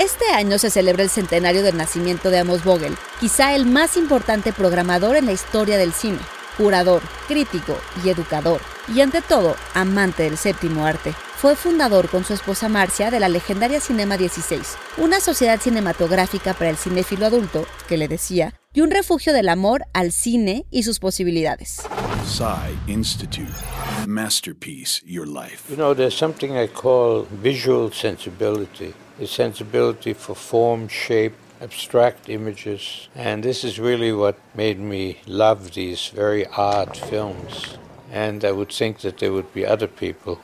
Este año se celebra el centenario del nacimiento de Amos Vogel, quizá el más importante programador en la historia del cine, curador, crítico y educador, y ante todo, amante del séptimo arte. Fue fundador con su esposa Marcia de la legendaria Cinema 16, una sociedad cinematográfica para el cinéfilo adulto, que le decía, y un refugio del amor al cine y sus posibilidades. Psy Institute. Masterpiece, your life. You know, there's something I call visual sensibility. The sensibility for form, shape, abstract images. And this is really what made me love these very odd films. And I would think that there would be other people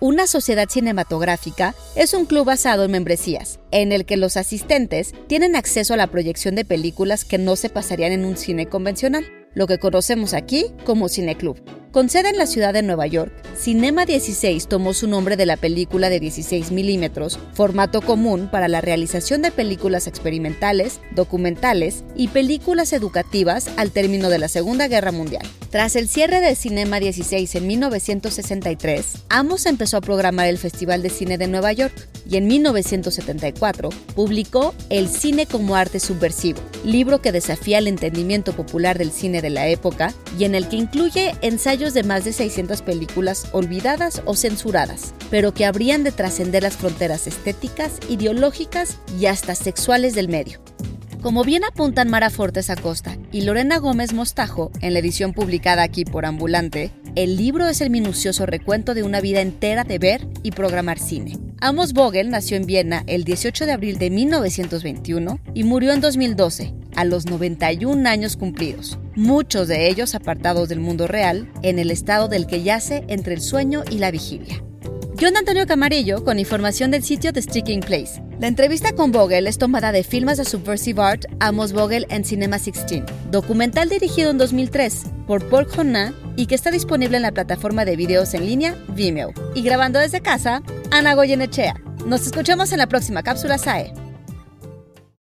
Una sociedad cinematográfica es un club basado en membresías, en el que los asistentes tienen acceso a la proyección de películas que no se pasarían en un cine convencional, lo que conocemos aquí como cineclub. Con sede en la ciudad de Nueva York, Cinema 16 tomó su nombre de la película de 16 milímetros, formato común para la realización de películas experimentales, documentales y películas educativas al término de la Segunda Guerra Mundial. Tras el cierre de Cinema 16 en 1963, Amos empezó a programar el Festival de Cine de Nueva York y en 1974 publicó El cine como arte subversivo, libro que desafía el entendimiento popular del cine de la época y en el que incluye ensayos de más de 600 películas olvidadas o censuradas, pero que habrían de trascender las fronteras estéticas, ideológicas y hasta sexuales del medio. Como bien apuntan Mara Fortes Acosta y Lorena Gómez Mostajo en la edición publicada aquí por Ambulante, el libro es el minucioso recuento de una vida entera de ver y programar cine. Amos Vogel nació en Viena el 18 de abril de 1921 y murió en 2012, a los 91 años cumplidos, muchos de ellos apartados del mundo real, en el estado del que yace entre el sueño y la vigilia. John Antonio Camarillo con información del sitio The Sticking Place. La entrevista con Vogel es tomada de Filmas de Subversive Art, Amos Vogel en Cinema 16, documental dirigido en 2003 por Paul Jonas y que está disponible en la plataforma de videos en línea Vimeo. Y grabando desde casa, Ana Goyenechea. Nos escuchamos en la próxima cápsula SAE.